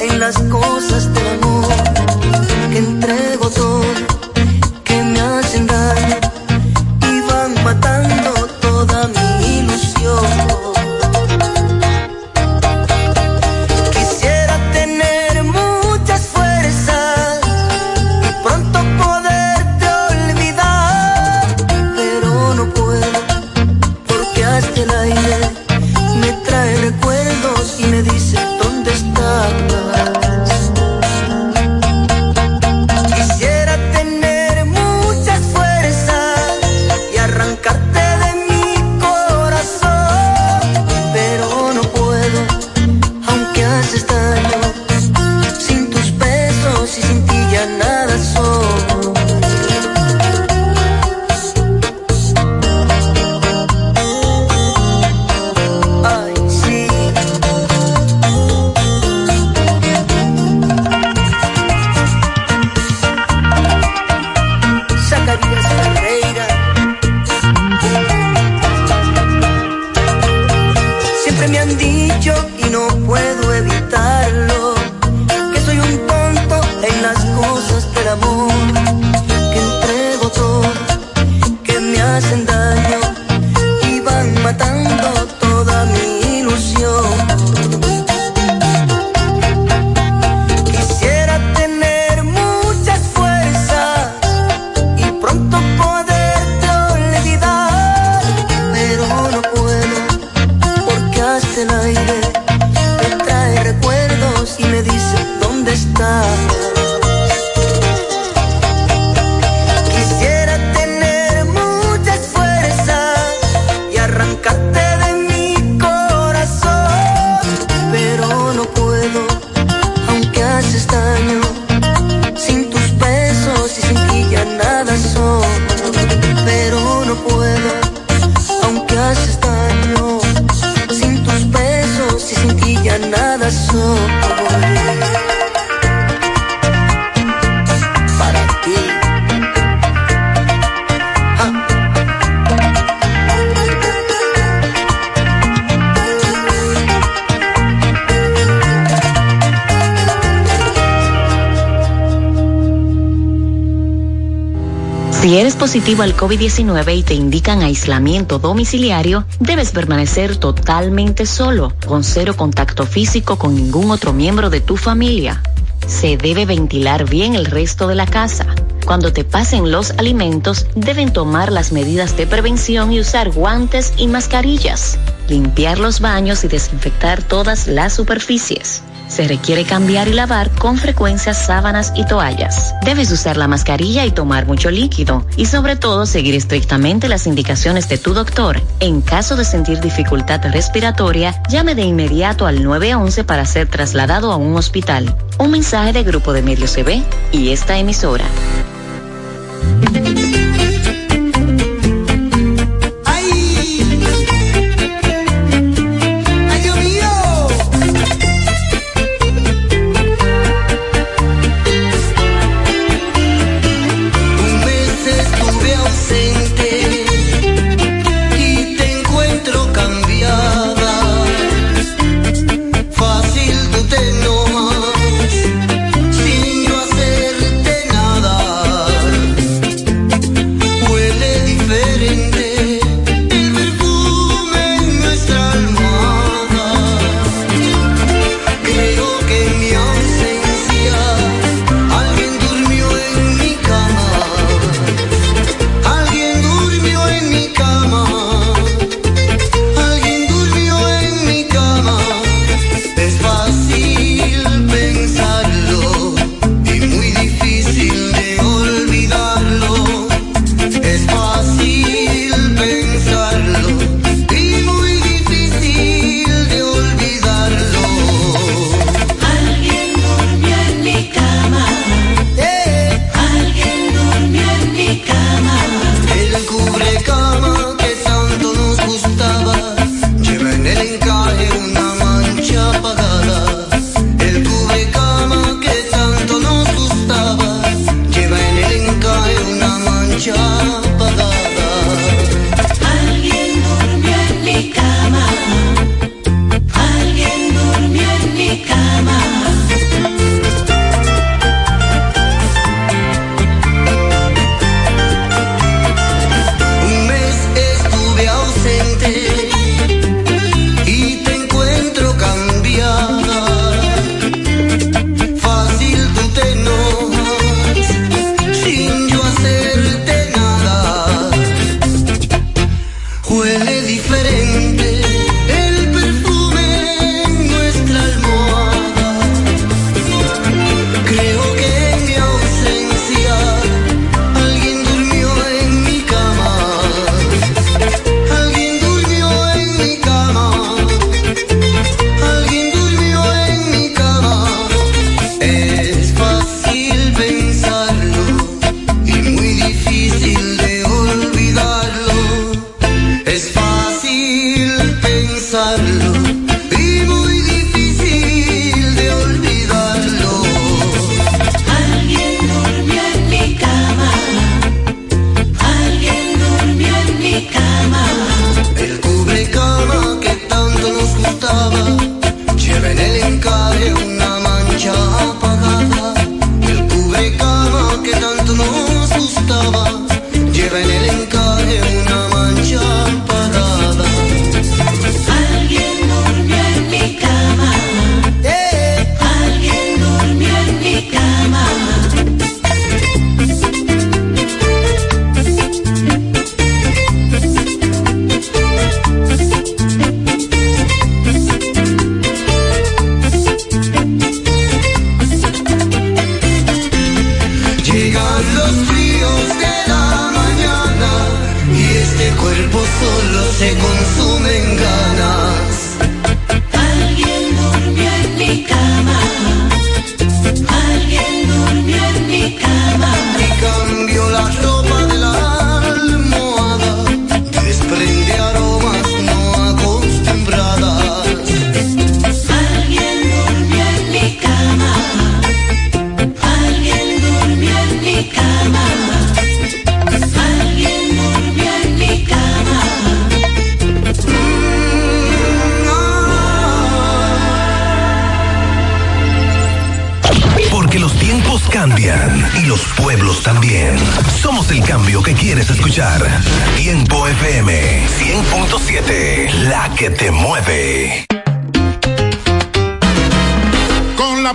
en las cosas del amor. Positivo al COVID-19 y te indican aislamiento domiciliario, debes permanecer totalmente solo, con cero contacto físico con ningún otro miembro de tu familia. Se debe ventilar bien el resto de la casa. Cuando te pasen los alimentos, deben tomar las medidas de prevención y usar guantes y mascarillas. Limpiar los baños y desinfectar todas las superficies. Se requiere cambiar y lavar con frecuencia sábanas y toallas. Debes usar la mascarilla y tomar mucho líquido y sobre todo seguir estrictamente las indicaciones de tu doctor. En caso de sentir dificultad respiratoria, llame de inmediato al 911 para ser trasladado a un hospital. Un mensaje de Grupo de Medios CB y esta emisora.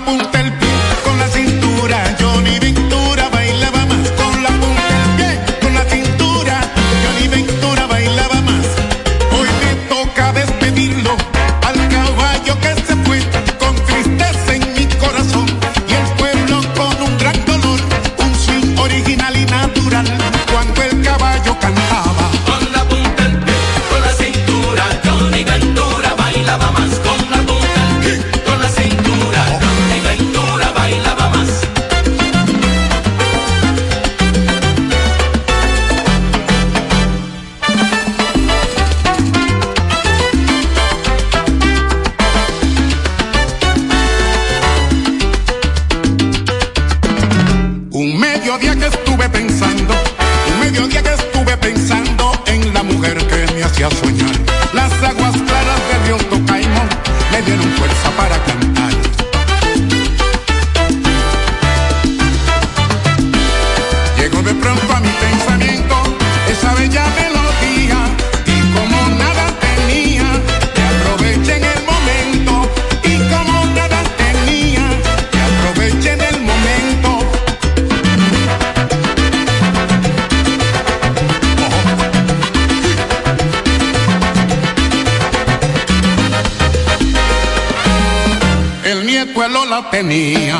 apunte me.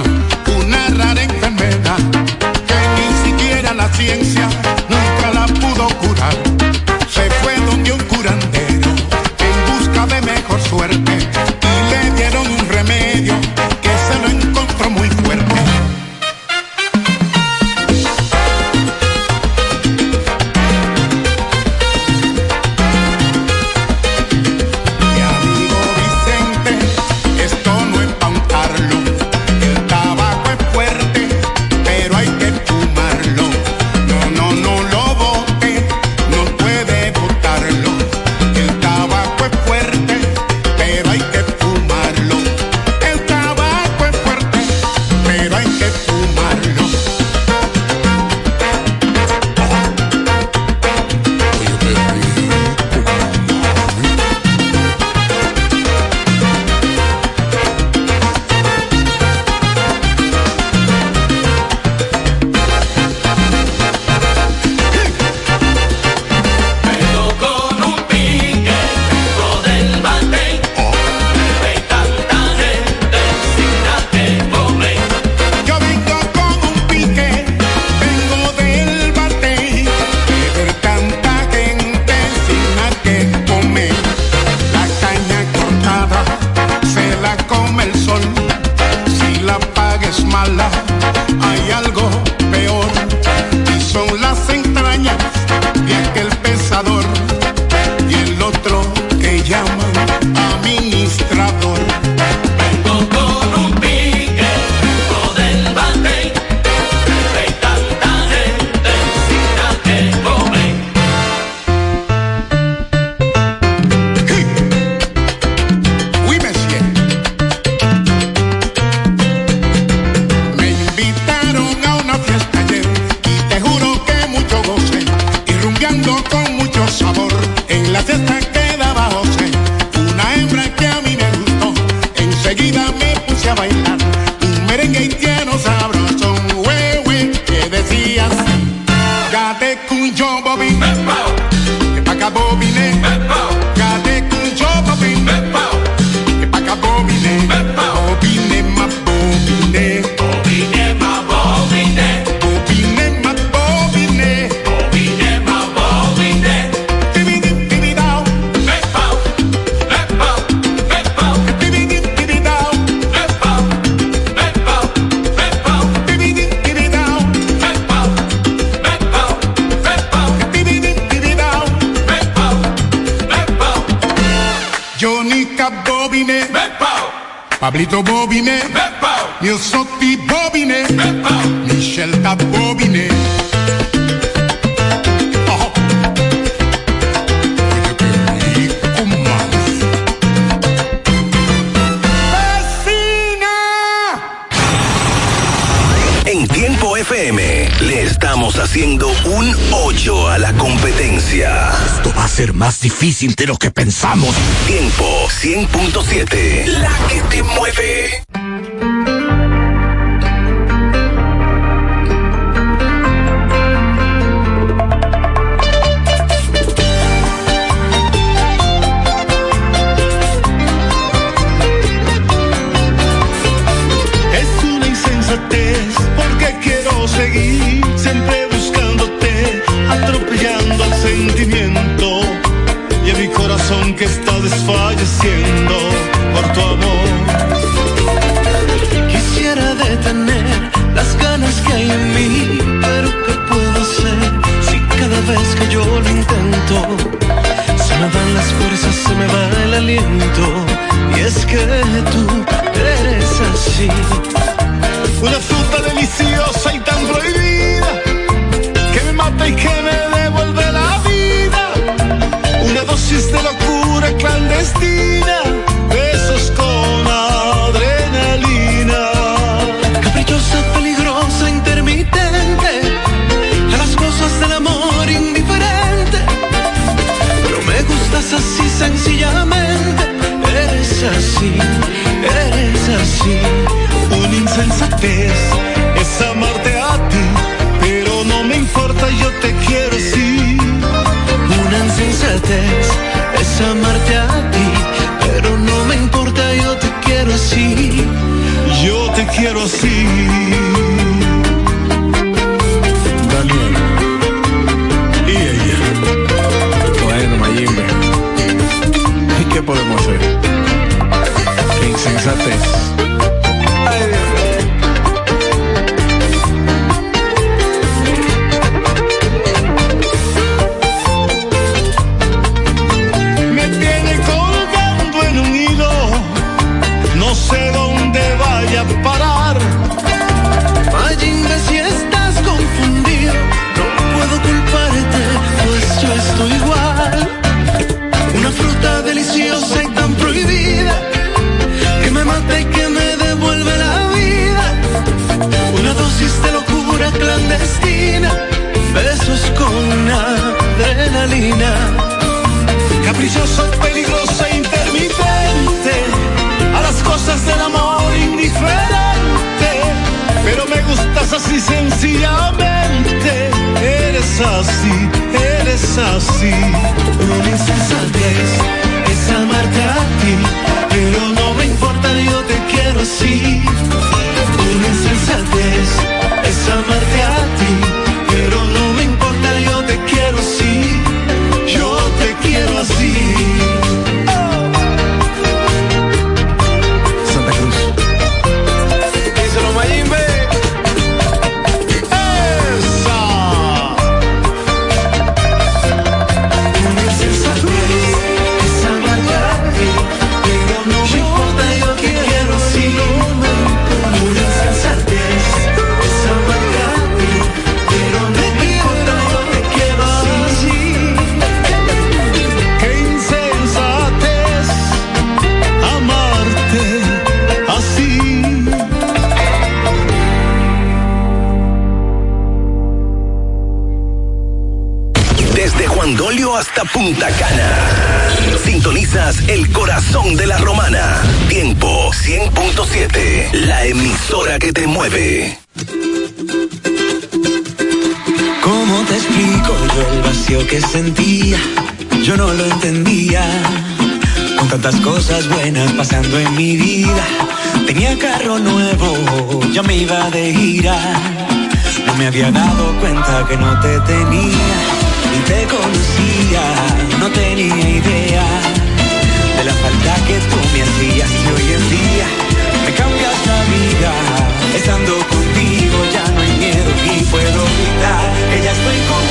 Io sono di bobine, Michel t'a. En Tiempo FM le estamos haciendo un 8 a la competencia. Esto va a ser más difícil de lo que pensamos. Tiempo 100.7. La que te mueve. Que está desfalleciendo por tu amor. Quisiera detener las ganas que hay en mí, pero ¿qué puedo hacer si cada vez que yo lo intento se me van las fuerzas, se me va el aliento? Y es que tú eres así, una fruta deliciosa y tan prohibida que me mata y que me devuelve la vida, una dosis de locura clandestina, besos con adrenalina. Caprichosa, peligrosa, intermitente, a las cosas del amor indiferente. Pero me gustas así sencillamente, eres así, eres así. Una insensatez es amarte a ti, pero no me importa, yo te quiero así. Insensatez amarte a ti, pero no me importa, yo te quiero así. Yo te quiero así. Sintonizas el corazón de la romana. Tiempo 100.7. La emisora que te mueve. ¿Cómo te explico yo el vacío que sentía? Yo no lo entendía. Con tantas cosas buenas pasando en mi vida. Tenía carro nuevo, ya me iba de gira. No me había dado cuenta que no te tenía ni te conocía, no tenía idea de la falta que tú me hacías y hoy en día me cambias la vida. Estando contigo ya no hay miedo y puedo gritar que ya estoy completo,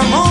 amor.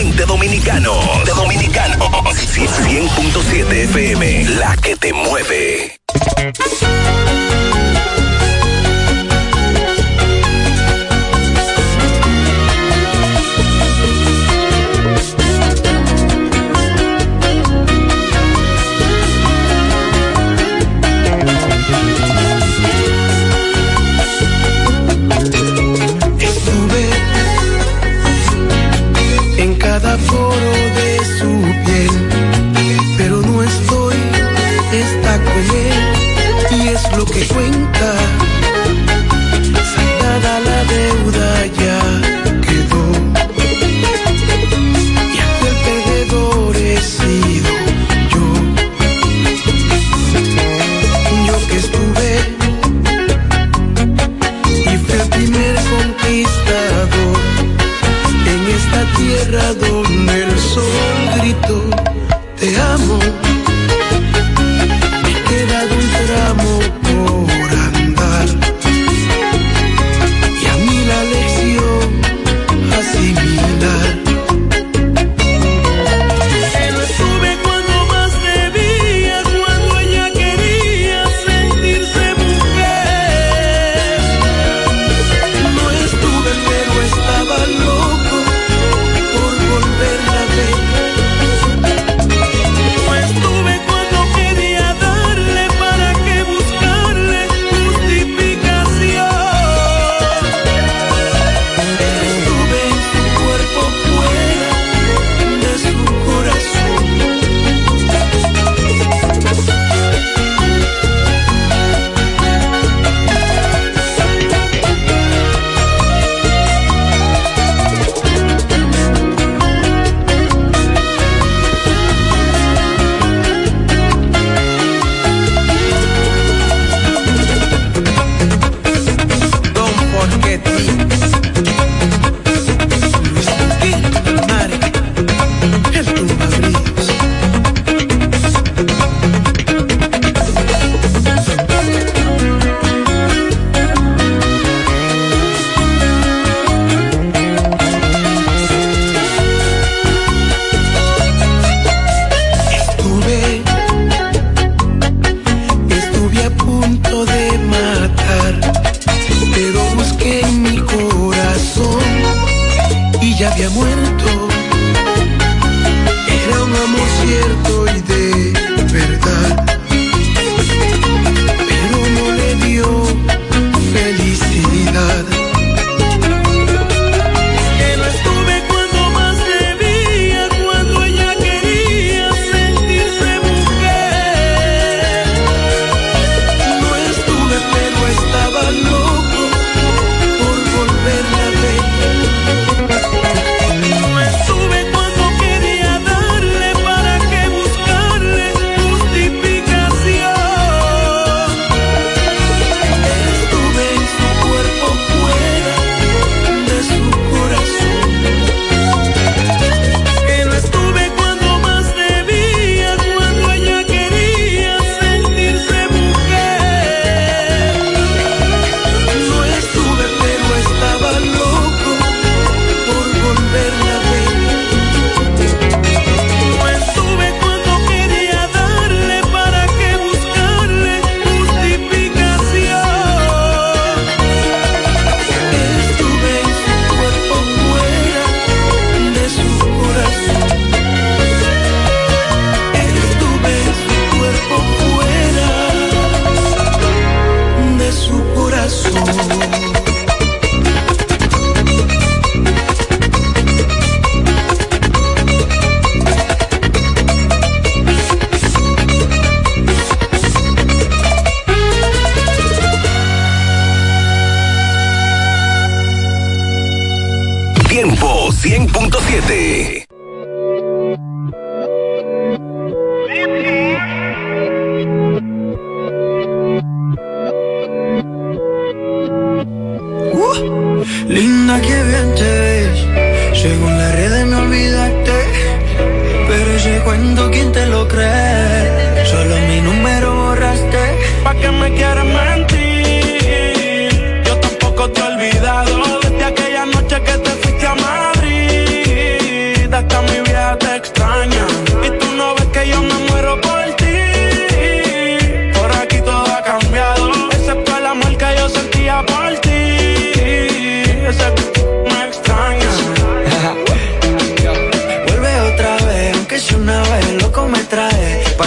Dominicano. De dominicano. 100.7 FM. La que te mueve.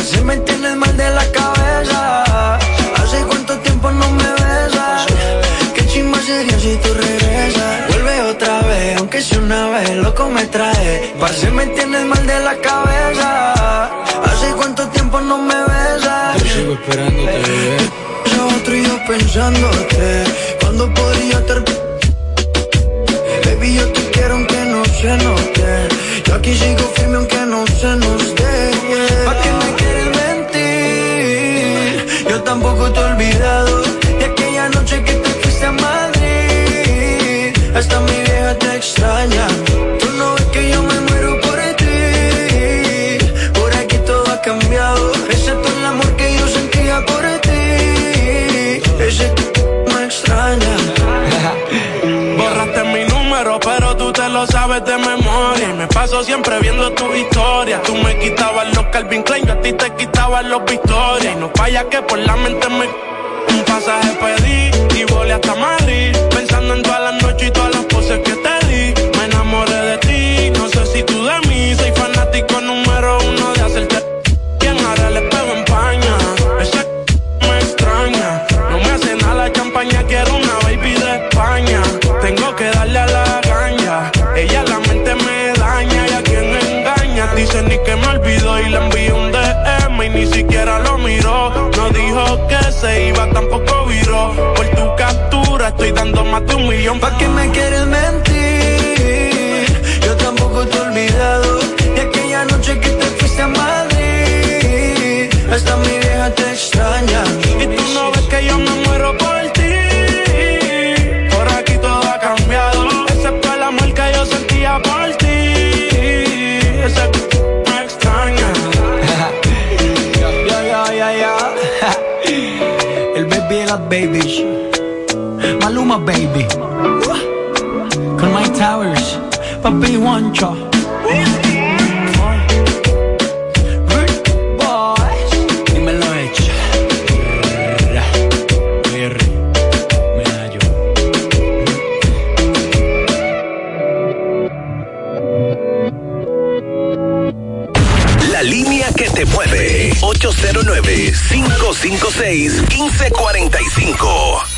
Parce, me tienes mal de la cabeza. Hace cuánto tiempo no me besas. Qué chimba sería si tú regresas. Vuelve otra vez, aunque sea una vez, loco me trae. Parce, me tienes mal de la cabeza. Hace cuánto tiempo no me besas. Yo sigo esperándote, bebé. Yo otro y yo pensándote. De memoria. Y me paso siempre viendo tu historia. Tú me quitabas los Calvin Klein, yo a ti te quitaba los Victoria. Y no falla que por la mente me. Un pasaje pedí y volé hasta Madrid. Pensando en todas las noches y todas las poses que te di. Me enamoré de ti, no sé si tú de mí. Soy fanático y le envié un DM y ni siquiera lo miró. No dijo que se iba, tampoco viró. Por tu captura estoy dando más de un millón. ¿Pa' qué me quieres mentir? Yo tampoco te he olvidado de aquella noche que te fuiste a Madrid. Hasta mi vieja te. up, baby. Maluma, baby. Con my towers, papi, one 809-556-1545.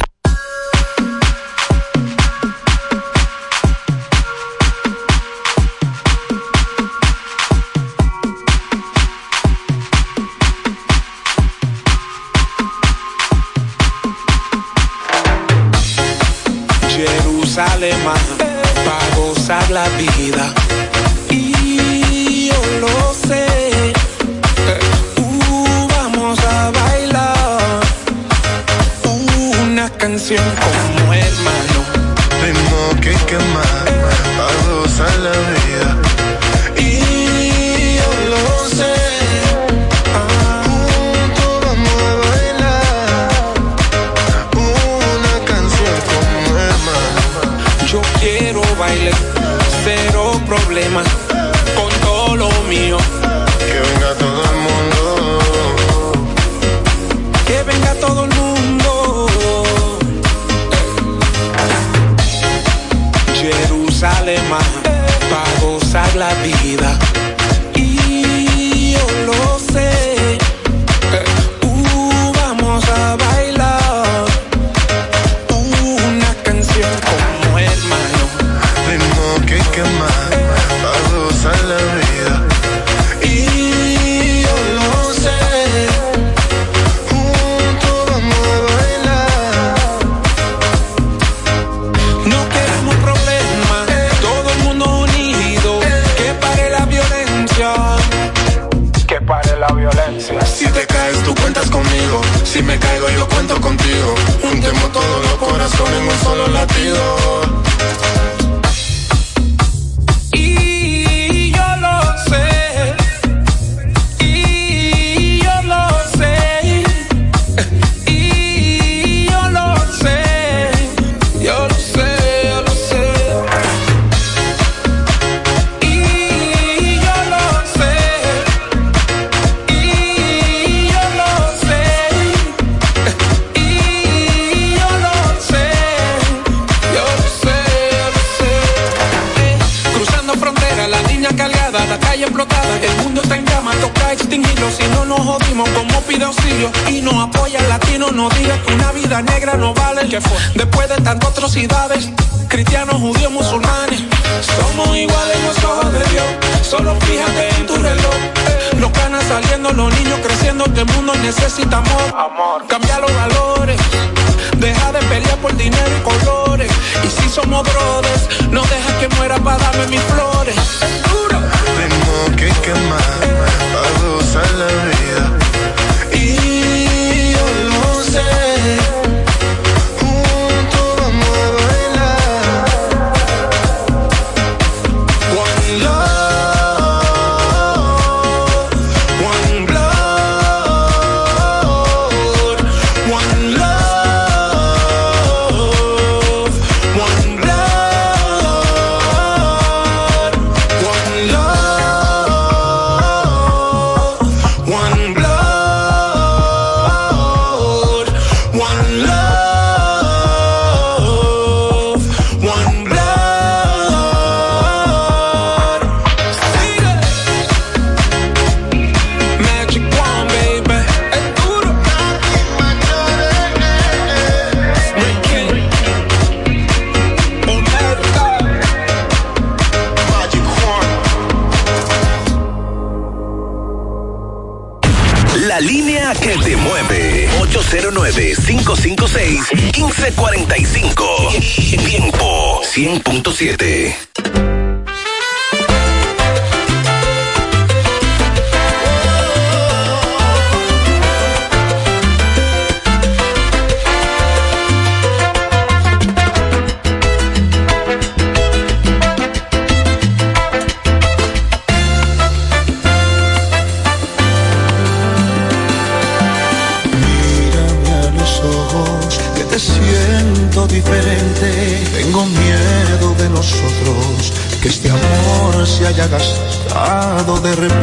Quiero No digas que una vida negra no vale. ¿Qué fue? Después de tantas atrocidades, cristianos, judíos, musulmanes, somos iguales en los ojos de Dios. Solo fíjate en tu reloj. Los canas saliendo, los niños creciendo, este mundo necesita amor. amor. Cambia los valores, deja de pelear por dinero y colores. Y si somos brothers, no dejes que muera para darme mis flores. 1057. de repente.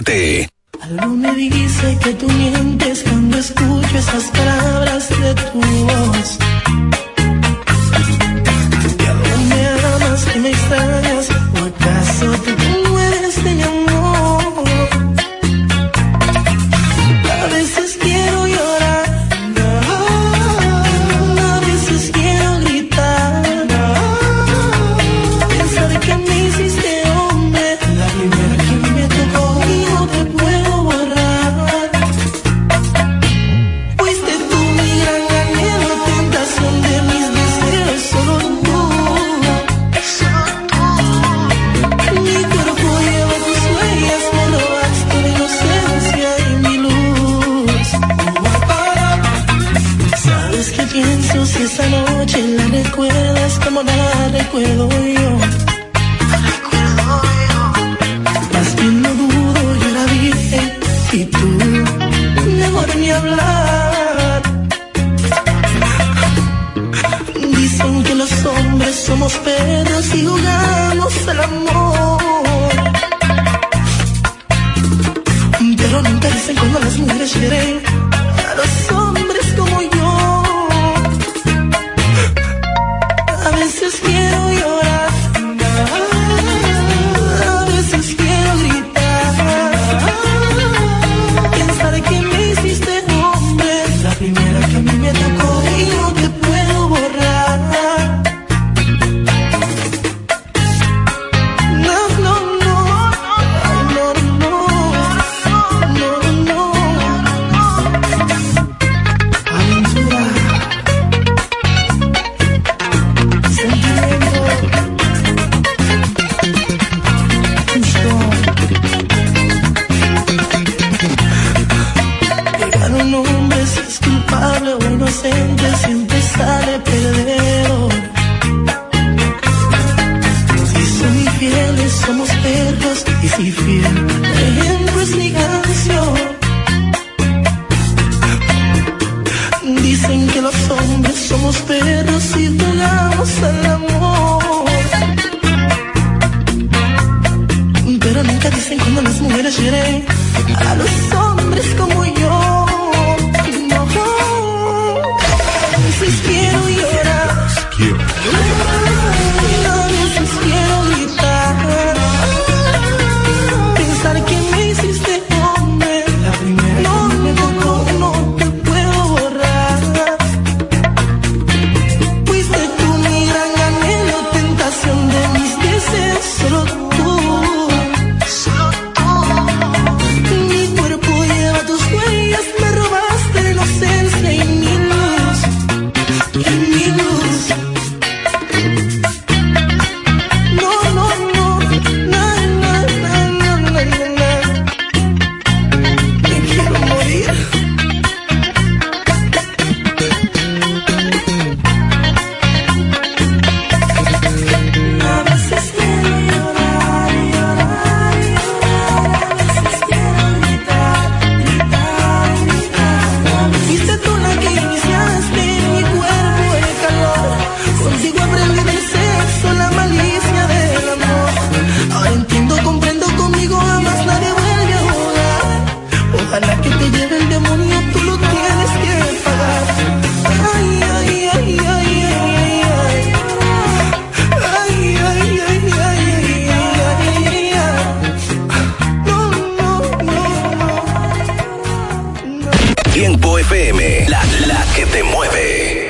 100.7. jugamos al Tiempo FM, la, la que te mueve.